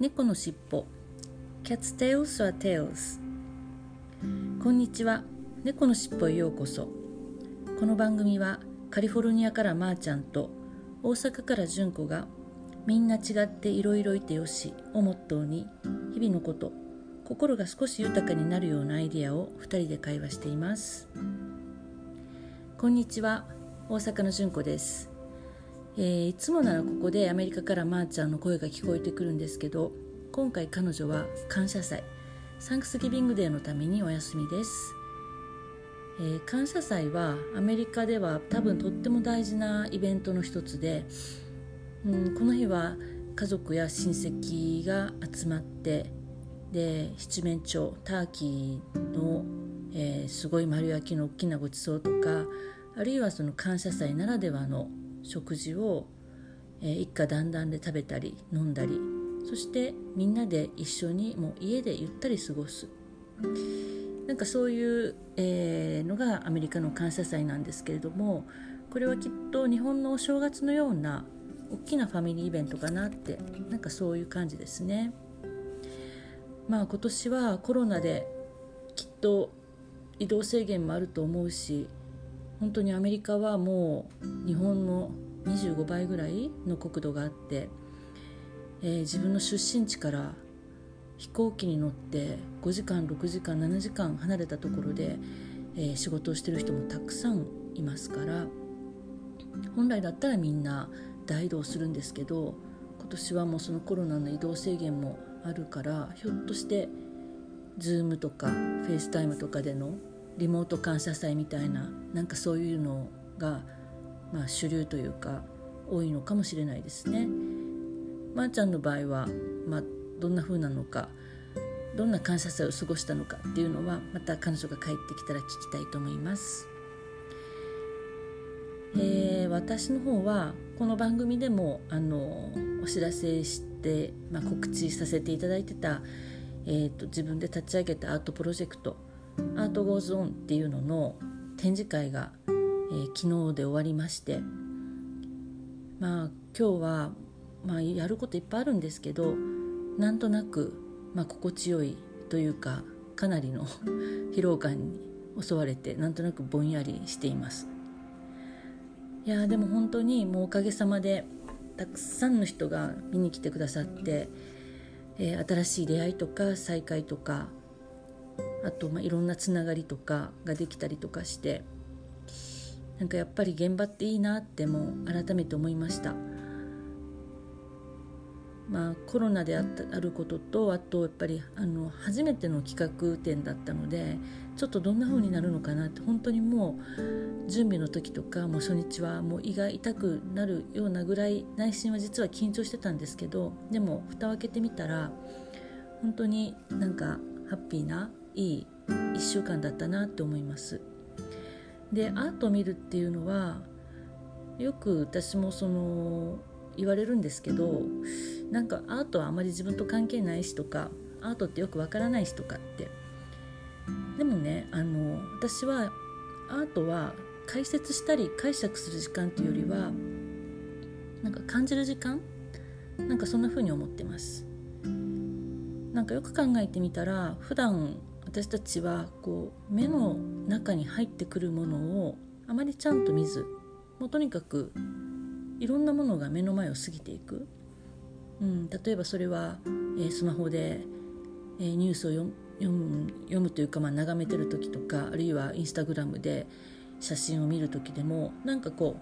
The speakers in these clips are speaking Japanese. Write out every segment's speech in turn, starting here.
猫のしっぽ Cat's Tails or Tails. こんにちは。猫のしっぽへようこそ。この番組はカリフォルニアからまーちゃんと大阪からじゅんこがみんな違っていろいろいてよしをモットーに日々のこと心が少し豊かになるようなアイデアを2人で会話しています。こんにちは。大阪のじゅんこです。えー、いつもならここでアメリカからまーちゃんの声が聞こえてくるんですけど今回彼女は感謝祭サンクスギビングデーのためにお休みです、えー、感謝祭はアメリカでは多分とっても大事なイベントの一つで、うん、この日は家族や親戚が集まってで七面鳥ターキーの、えー、すごい丸焼きの大きなごちそうとかあるいはその感謝祭ならではの食事を、えー、一家団らんで食べたり飲んだりそしてみんなで一緒にもう家でゆったり過ごすなんかそういう、えー、のがアメリカの感謝祭なんですけれどもこれはきっと日本のお正月のような大きなファミリーイベントかなってなんかそういう感じですね。まあ今年はコロナできっと移動制限もあると思うし本当にアメリカはもう日本の25倍ぐらいの国土があって、えー、自分の出身地から飛行機に乗って5時間6時間7時間離れたところで、えー、仕事をしてる人もたくさんいますから本来だったらみんな大移動するんですけど今年はもうそのコロナの移動制限もあるからひょっとして Zoom とか FaceTime とかでのリモート感謝祭みたいななんかそういうのが、まあ、主流というか多いのかもしれないですね。まー、あ、ちゃんの場合は、まあ、どんな風なのかどんな感謝祭を過ごしたのかっていうのはまた彼女が帰ってきたら聞きたいと思います。えー、私の方はこの番組でもあのお知らせして、まあ、告知させていただいてた、えーと自分で立ち上げたアートプロジェクト Art Goes On っていうのの展示会が、えー、昨日で終わりましてまあ今日は、まあ、やることいっぱいあるんですけどなんとなく、まあ、心地よいというかかなりの 疲労感に襲われてなんとなくぼんやりしています。いやでも本当にもうおかげさまでたくさんの人が見に来てくださって、えー、新しい出会いとか再会とかあと、まあ、いろんなつながりとかができたりとかしてなんかやっぱり現場っていいなっても改めて思いました。まあ、コロナであったあることとあとやっぱりあの初めての企画展だったのでちょっとどんな風になるのかなって本当にもう準備の時とかもう初日はもう胃が痛くなるようなぐらい内心は実は緊張してたんですけどでも蓋を開けてみたら本当になんかハッピーないい1週間だったなって思いますでアートを見るっていうのはよく私もその言われるんですけどなんかアートはあまり自分と関係ないしとかアートってよくわからないしとかって。でもねあの私はアートは解説したり解釈する時間っていうよりはなんか感じる時間？なんかそんな風に思ってます。なんかよく考えてみたら普段私たちはこう目の中に入ってくるものをあまりちゃんと見ずもうとにかくいろんなものが目の前を過ぎていく、うん、例えばそれは、えー、スマホで、えー、ニュースを読む読むというか、まあ、眺めてる時とかあるいはインスタグラムで写真を見る時でもなんかこ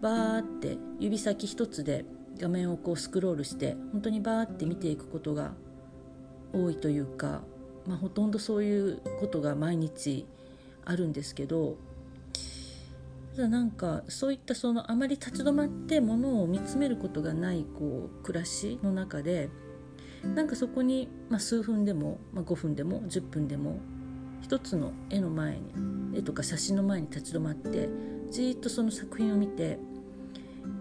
うバーって指先一つで画面をこうスクロールして本当にバーって見ていくことが多いというかまあ、ほとんどそういうことが毎日あるんですけどただなんかそういったそのあまり立ち止まってものを見つめることがないこう暮らしの中でなんかそこに、まあ、数分でも、まあ、5分でも10分でも一つの絵の前に絵とか写真の前に立ち止まってじーっとその作品を見て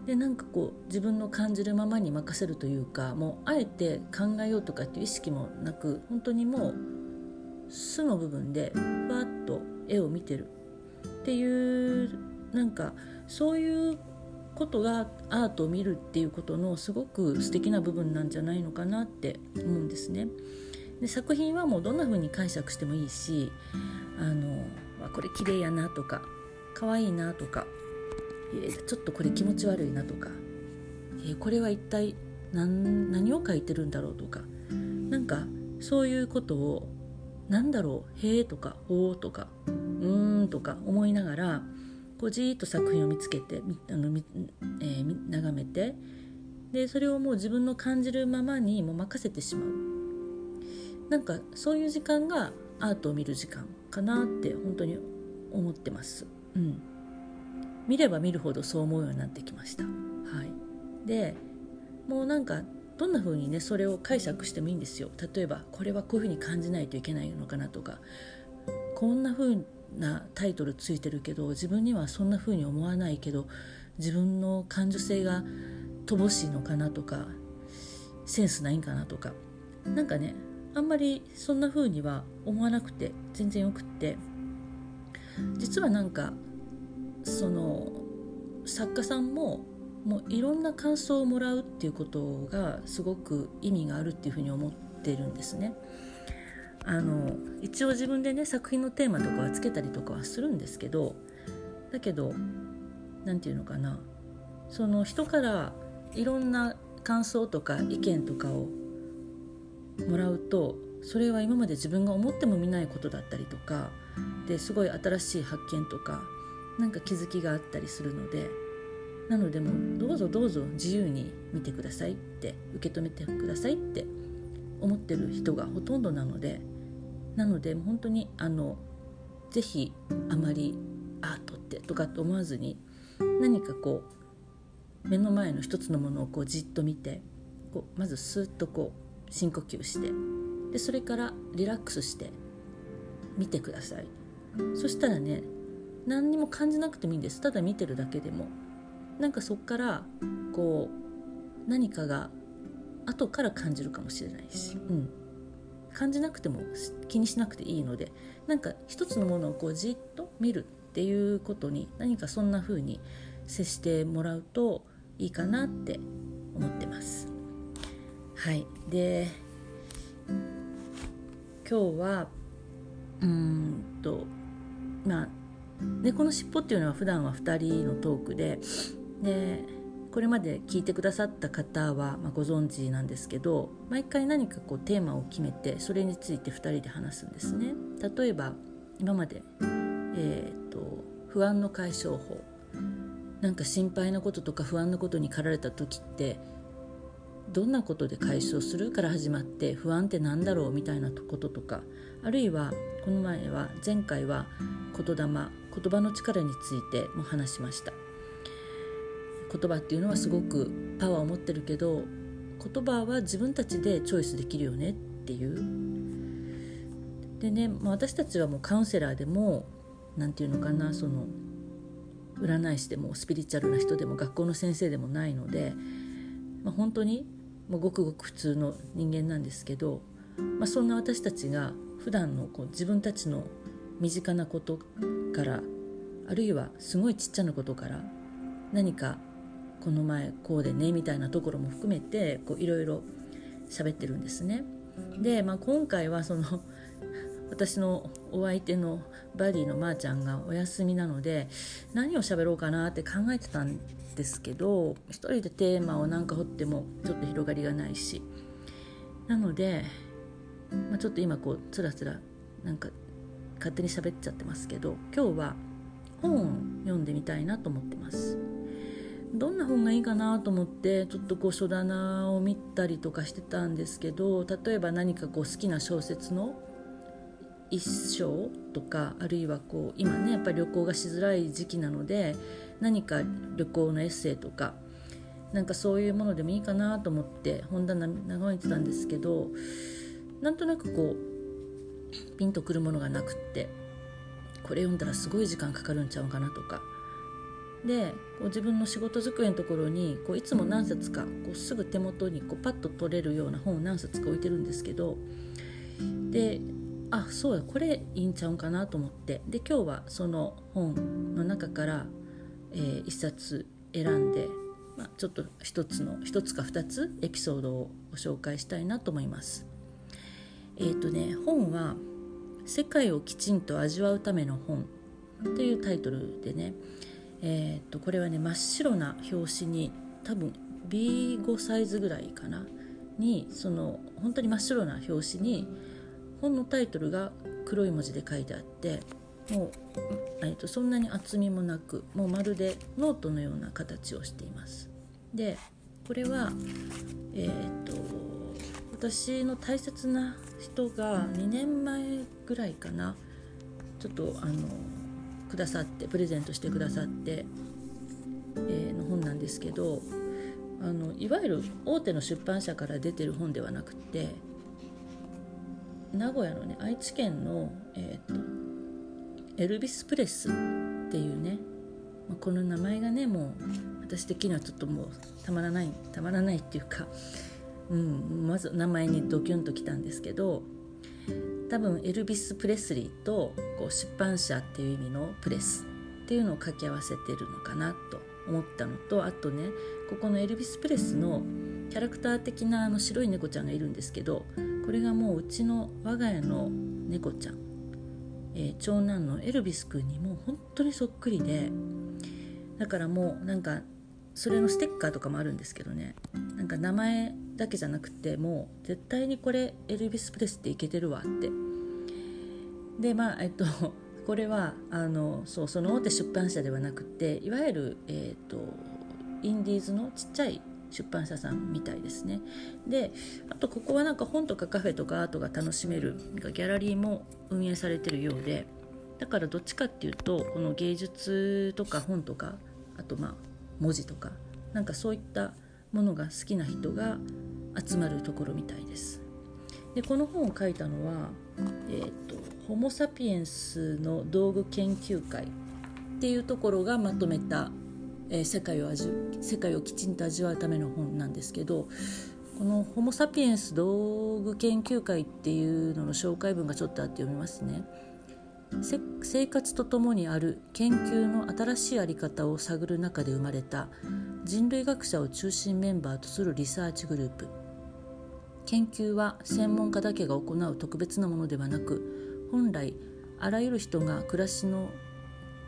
でなんかこう自分の感じるままに任せるというかもうあえて考えようとかっていう意識もなく本当にもう素の部分でふわっと絵を見てるっていうなんかそういうことがアートを見るっていうことのすごく素敵な部分なんじゃないのかなって思うんですね。で作品はもうどんな風に解釈してもいいしあのこれ綺麗やなとか可愛いなとかちょっとこれ気持ち悪いなとかえこれは一体何何を書いてるんだろうとかなんかそういうことを何だろう「へえ」とか「おー」とか「うーん」とか思いながらこうじーっと作品を見つけてあの、えー、眺めてでそれをもう自分の感じるままにもう任せてしまうなんかそういう時間がアートを見る時間かなって本当に思ってます。うん、見れば見るほどそう思うようになってきました。はい、でもうなんかどんな風にねそれを解釈してもいいんですよ。例えばこれはこういう風に感じないといけないのかなとか。こんな風なタイトルついてるけど自分にはそんな風に思わないけど自分の感受性が乏しいのかなとかセンスないんかなとか。なんかねあんまりそんな風には思わなくて全然よくって。実はなんかその作家さんももういろんな感想をもらうっていうことがすごく意味があるっていうふうに思ってるんですね。あの一応自分でね作品のテーマとかはつけたりとかはするんですけどだけど何て言うのかなその人からいろんな感想とか意見とかをもらうとそれは今まで自分が思ってもみないことだったりとかですごい新しい発見とかなんか気づきがあったりするのでなのでもうどうぞどうぞ自由に見てくださいって受け止めてくださいって思ってる人がほとんどなのでなので本当にあのぜひあまりアートってとかと思わずに何かこう目の前の一つのものをこうじっと見てこうまずスーッとこう深呼吸してでそれからリラックスして見てください。そしたらね何にも感じなくてもいいんです。ただ見てるだけでも。なんかそっからこう何かが後から感じるかもしれないし、うん、感じなくても気にしなくていいのでなんか一つのものをこうじっと見るっていうことに何かそんな風に接してもらうといいかなって思ってます。はい。で今日はうんとまあ猫のしっぽっていうのは普段は2人のトークででこれまで聞いてくださった方は、まあ、ご存知なんですけど毎回何かこうテーマを決めてそれについて2人で話すんですね。例えば今まで、えーと、不安の解消法なんか心配なこととか不安なことに駆られた時ってどんなことで解消する？から始まって不安って何だろう？みたいなこととかあるいはこの前は前回は言霊言葉の力についても話しました。言葉っていうのはすごくパワーを持ってるけど言葉は自分たちでチョイスできるよねっていう。でね、ま、私たちはもうカウンセラーでも何て言うのかなその占い師でもスピリチュアルな人でも学校の先生でもないので、まあ、本当にもうごくごく普通の人間なんですけど、まあ、そんな私たちが普段のこう自分たちの身近なことからあるいはすごいちっちゃなことから何かこの前こうでねみたいなところも含めていろいろ喋ってるんですね。で、まあ、今回はその私のお相手のバディのまーちゃんがお休みなので何を喋ろうかなって考えてたんですけど一人でテーマを何か掘ってもちょっと広がりがないしなので、まあ、ちょっと今こうつらつらなんか勝手に喋っちゃってますけど今日は本を読んでみたいなと思ってます。どんな本がいいかなと思ってちょっとこう書棚を見たりとかしてたんですけど例えば何かこう好きな小説の一章とかあるいはこう今ねやっぱり旅行がしづらい時期なので何か旅行のエッセイとかなんかそういうものでもいいかなと思って本棚眺めてたんですけどなんとなくこうピンとくるものがなくってこれ読んだらすごい時間かかるんちゃうかなとかでこう自分の仕事机のところにこういつも何冊かこうすぐ手元にこうパッと取れるような本を何冊か置いてるんですけどであそうだこれいいんちゃうんかなと思ってで今日はその本の中から、えー、1冊選んで、まあ、ちょっと一つの一つか二つエピソードをご紹介したいなと思います。えっ、ー、とね本は「世界をきちんと味わうための本」というタイトルでね、えー、とこれはね真っ白な表紙に多分 B5 サイズぐらいかなにその本当に真っ白な表紙に本のタイトルが黒い文字で書いてあってもう、えー、とそんなに厚みもなくもうまるでノートのような形をしています。でこれは、えーと、私の大切な人が2年前ぐらいかな。ちょっとあのくださってプレゼントしてくださって、えー、の本なんですけどあのいわゆる大手の出版社から出てる本ではなくて名古屋のね愛知県の、えーと、エルビスプレスっていうね、まあ、この名前がねもう私的にはちょっともうたまらないたまらないっていうか、うん、まず名前にドキュンときたんですけど多分エルビス・プレスリーとこう出版社っていう意味のプレスっていうのを掛け合わせてるのかなと思ったのとあとねここのエルビス・プレスのキャラクター的なあの白い猫ちゃんがいるんですけどこれがもううちの我が家の猫ちゃん、えー、長男のエルビス君にもう本当にそっくりでだからもうなんかそれのステッカーとかもあるんですけどねなんか名前だけじゃなくてもう絶対にこれエルビス・プレスっていけてるわって。でまあえっと これはあのそうその大手出版社ではなくていわゆる、えっと、インディーズのちっちゃい出版社さんみたいですね。であとここはなんか本とかカフェとかアートが楽しめるギャラリーも運営されてるようでだからどっちかっていうとこの芸術とか本とかあとまあ文字とかなんかそういったものが好きな人が集まるところみたいですでこの本を書いたのは、えーと、ホモ・サピエンスの道具研究会っていうところがまとめた、えー、世界を味世界をきちんと味わうための本なんですけどこのホモ・サピエンス道具研究会っていうのの紹介文がちょっとあって読みますね。生活とともにある研究の新しい在り方を探る中で生まれた人類学者を中心メンバーとするリサーチグループ。研究は専門家だけが行う特別なものではなく本来あらゆる人が暮らしの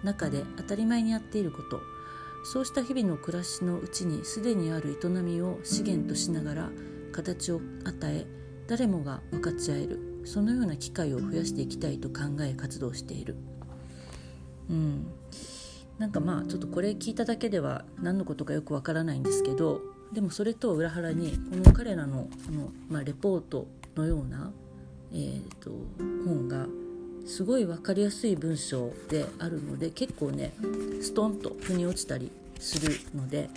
中で当たり前にやっていること。そうした日々の暮らしのうちにすでにある営みを資源としながら形を与え誰もが分かち合える。そのような機会を増やしていきたいと考え活動している。うんなんかまあちょっとこれ聞いただけでは何のことかよくわからないんですけどでもそれと裏腹にこの彼らのあの、まあ、レポートのような、えーと、本がすごい分かりやすい文章であるので結構ねストンと腑に落ちたりするので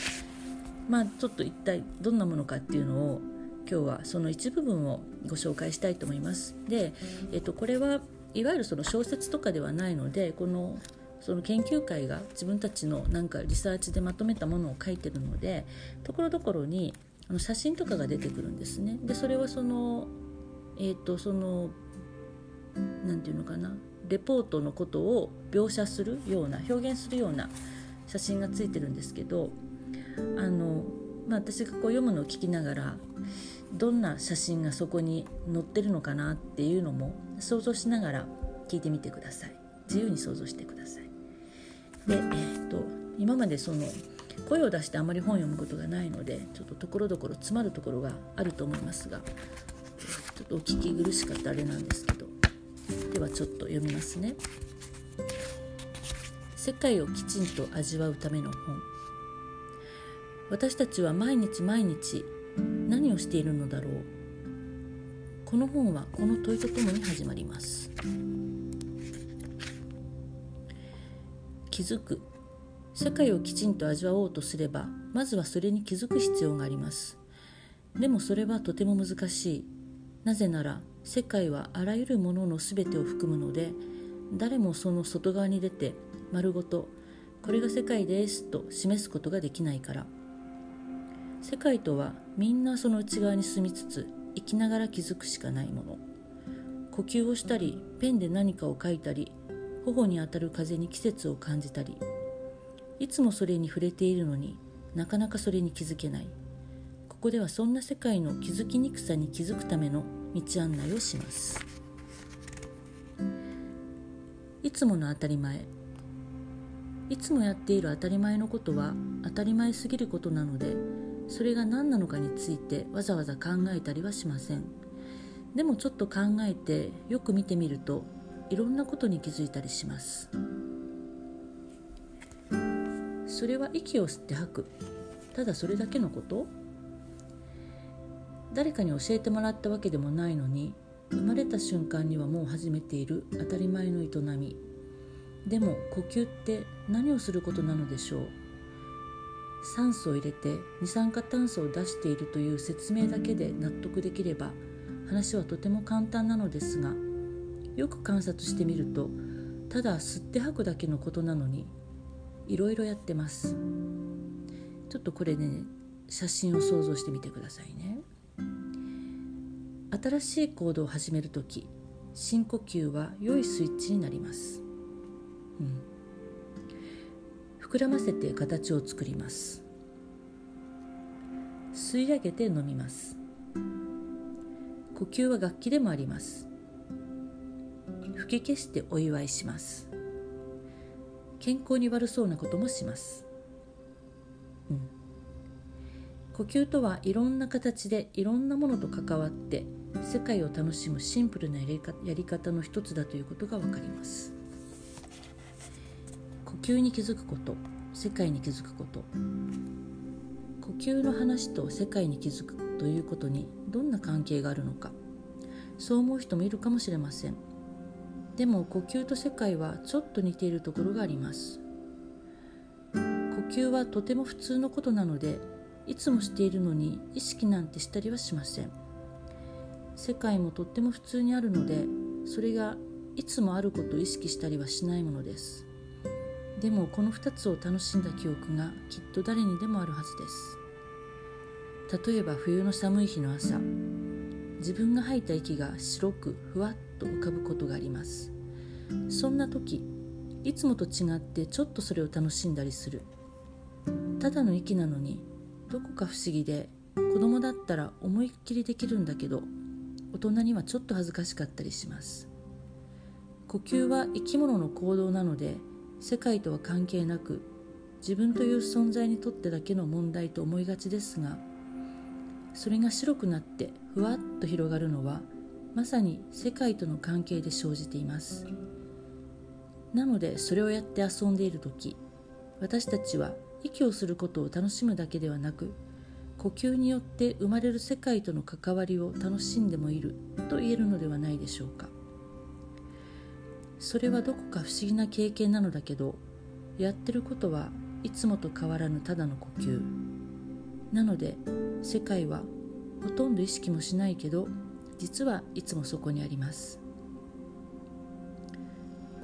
まあちょっと一体どんなものかっていうのを今日はその一部分をご紹介したいと思います。で、えっと、これはいわゆるその小説とかではないのでこのその研究会が自分たちのなんかリサーチでまとめたものを書いてるのでところどころにあの写真とかが出てくるんですね。でそれはそのえっ、ー、とその何て言うのかなレポートのことを描写するような表現するような写真がついてるんですけどあの、まあ、私がこう読むのを聞きながらどんな写真がそこに載ってるのかなっていうのも想像しながら聞いてみてください。自由に想像してください。で、えーと、今までその声を出してあまり本を読むことがないのでちょっとところどころ詰まるところがあると思いますがちょっとお聞き苦しかったあれなんですけどではちょっと読みますね。世界をきちんと味わうための本。私たちは毎日毎日何をしているのだろう。この本はこの問いとともに始まります。気づく。世界をきちんと味わおうとすればまずはそれに気づく必要があります。でもそれはとても難しい。なぜなら世界はあらゆるものの全てを含むので誰もその外側に出て丸ごとこれが世界ですと示すことができないから。世界とはみんなその内側に住みつつ生きながら気づくしかないもの。呼吸をしたりペンで何かを書いたり頬に当たる風に季節を感じたり。いつもそれに触れているのになかなかそれに気づけない。ここではそんな世界の気づきにくさに気づくための道案内をします。いつもの当たり前。いつもやっている当たり前のことは当たり前すぎることなのでそれが何なのかについてわざわざ考えたりはしません。でもちょっと考えてよく見てみるといろんなことに気づいたりします。それは息を吸って吐く。ただそれだけのこと？誰かに教えてもらったわけでもないのに生まれた瞬間にはもう始めている。当たり前の営み。でも呼吸って何をすることなのでしょう？酸素を入れて二酸化炭素を出しているという説明だけで納得できれば話はとても簡単なのですがよく観察してみるとただ吸って吐くだけのことなのにいろいろやってます。ちょっとこれね写真を想像してみてくださいね。新しい行動を始める時深呼吸は良いスイッチになります、うん、膨らませて形を作ります。吸い上げて飲みます。呼吸は楽器でもあります。吹き消してお祝いします。健康に悪そうなこともします、うん、呼吸とはいろんな形でいろんなものと関わって世界を楽しむシンプルなやり方の一つだということが分かります。呼吸に気づくこと。世界に気づくこと。呼吸の話と世界に気づくということにどんな関係があるのか。そう思う人もいるかもしれません。でも呼吸と世界はちょっと似ているところがあります。呼吸はとても普通のことなのでいつもしているのに意識なんてしたりはしません。世界もとっても普通にあるのでそれがいつもあることを意識したりはしないものです。でもこの2つを楽しんだ記憶がきっと誰にでもあるはずです。例えば冬の寒い日の朝。自分が吐いた息が白くふわっと浮かぶことがあります。そんな時いつもと違ってちょっとそれを楽しんだりする。ただの息なのにどこか不思議で子供だったら思いっきりできるんだけど大人にはちょっと恥ずかしかったりします。呼吸は生き物の行動なので世界とは関係なく自分という存在にとってだけの問題と思いがちですがそれが白くなってふわっと広がるのはまさに世界との関係で生じています。なのでそれをやって遊んでいる時私たちは息をすることを楽しむだけではなく呼吸によって生まれる世界との関わりを楽しんでもいると言えるのではないでしょうか。それはどこか不思議な経験なのだけどやってることはいつもと変わらぬただの呼吸。なので世界はほとんど意識もしないけど実はいつもそこにあります。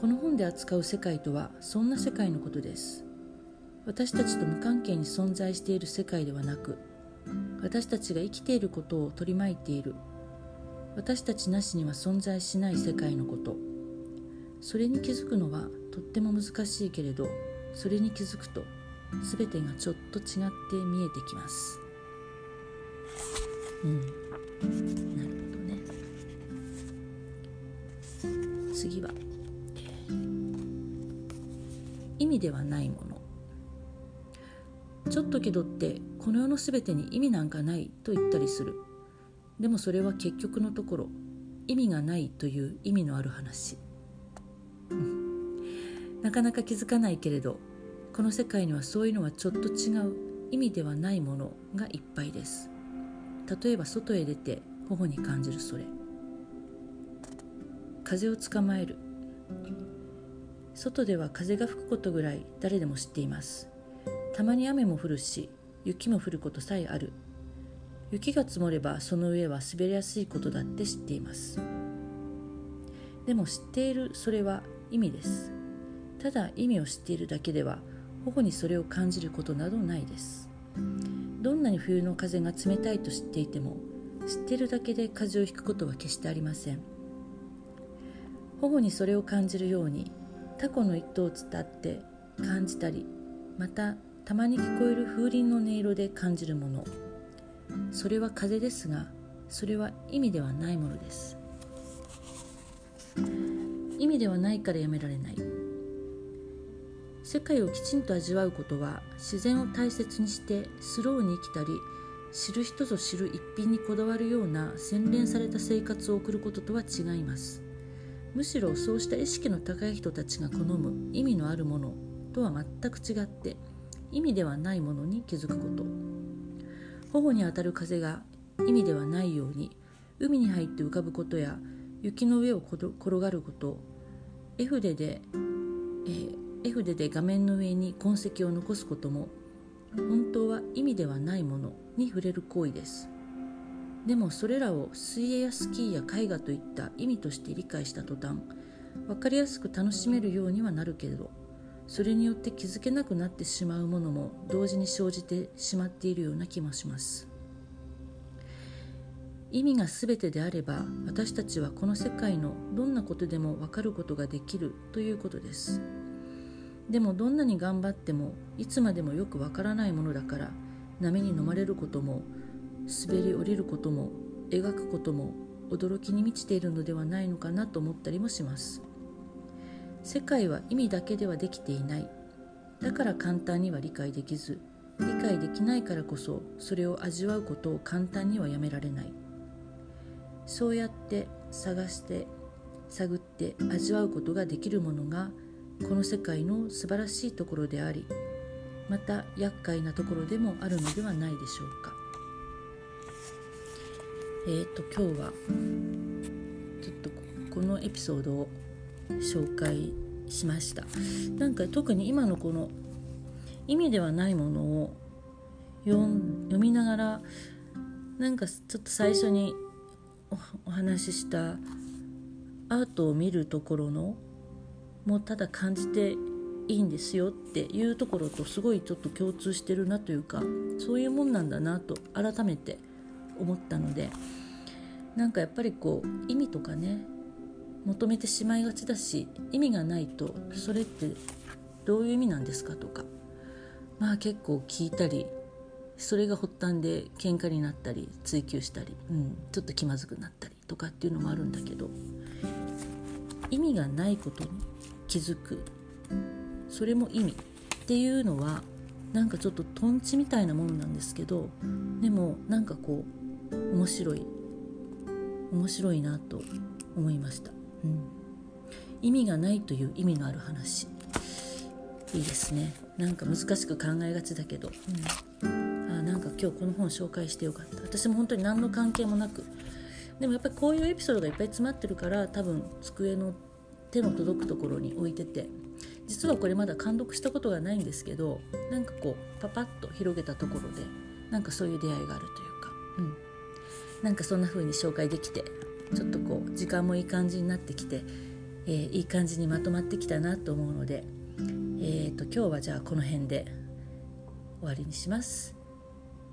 この本で扱う世界とはそんな世界のことです。私たちと無関係に存在している世界ではなく私たちが生きていることを取り巻いている。私たちなしには存在しない世界のこと。それに気づくのはとっても難しいけれどそれに気づくと全てがちょっと違って見えてきます。うん。なるほどね。次は。意味ではないもの。ちょっとけどってこの世の全てに意味なんかないと言ったりする。でもそれは結局のところ意味がないという意味のある話。なかなか気づかないけれどこの世界にはそういうのはちょっと違う意味ではないものがいっぱいです。例えば外へ出て頬に感じるそれ。風を捕まえる。外では風が吹くことぐらい誰でも知っています。たまに雨も降るし雪も降ることさえある。雪が積もればその上は滑りやすいことだって知っています。でも知っているそれは意味です。ただ意味を知っているだけでは頬にそれを感じることなどないです。どんなに冬の風が冷たいと知っていても知っているだけで風邪をひくことは決してありません。頬にそれを感じるようにタコの一頭を伝って感じたりまたたまに聞こえる風鈴の音色で感じるもの。それは風ですがそれは意味ではないものです。意味ではないからやめられない。世界をきちんと味わうことは自然を大切にしてスローに生きたり知る人ぞ知る一品にこだわるような洗練された生活を送ることとは違います。むしろそうした意識の高い人たちが好む意味のあるものとは全く違って意味ではないものに気づくこと。頬に当たる風が意味ではないように海に入って浮かぶことや雪の上を転がること絵筆で、えー、絵筆で画面の上に痕跡を残すことも本当は意味ではないものに触れる行為です。でもそれらを水泳やスキーや絵画といった意味として理解した途端分かりやすく楽しめるようにはなるけれどそれによって気づけなくなってしまうものも同時に生じてしまっているような気もします。意味が全てであれば私たちはこの世界のどんなことでも分かることができるということです。でもどんなに頑張ってもいつまでもよくわからないものだから波に飲まれることも滑り降りることも描くことも驚きに満ちているのではないのかなと思ったりもします。世界は意味だけではできていない。だから簡単には理解できず理解できないからこそそれを味わうことを簡単にはやめられない。そうやって探して探って味わうことができるものがこの世界の素晴らしいところでありまた厄介なところでもあるのではないでしょうか。えっ、と今日はちょっとこのエピソードを紹介しました。なんか特に今のこの意味ではないものを読みながらなんかちょっと最初にお話ししたアートを見るところのもうただ感じていいんですよっていうところとすごいちょっと共通してるなというかそういうもんなんだなと改めて思ったのでなんかやっぱりこう意味とかね求めてしまいがちだし意味がないとそれってどういう意味なんですかとかまあ結構聞いたりそれが発端で喧嘩になったり追求したり、うん、ちょっと気まずくなったりとかっていうのもあるんだけど意味がないことに気づく。それも意味っていうのはなんかちょっととんちみたいなものなんですけどでもなんかこう面白い面白いなと思いました、うん、意味がないという意味のある話。いいですね。なんか難しく考えがちだけど、うん、なんか今日この本紹介してよかった。私も本当に何の関係もなく。でもやっぱりこういうエピソードがいっぱい詰まってるから多分机の手の届くところに置いてて。実はこれまだ監読したことがないんですけどなんかこうパパッと広げたところでなんかそういう出会いがあるというか、うん、なんかそんな風に紹介できてちょっとこう時間もいい感じになってきて、えー、いい感じにまとまってきたなと思うので、えーと、今日はじゃあこの辺で終わりにします。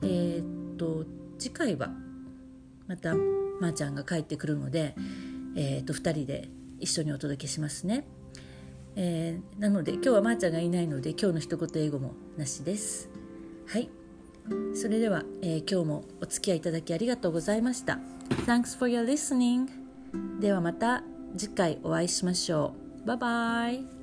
えーと、次回はまたまー、ちゃんが帰ってくるので、えーと、と2人で一緒にお届けしますね、えー、なので今日はまーちゃんがいないので今日の一言英語もなしです。はい。それでは、えー、今日もお付き合いいただきありがとうございました。Thanks for your listening ではまた次回お会いしましょう。バイバイ。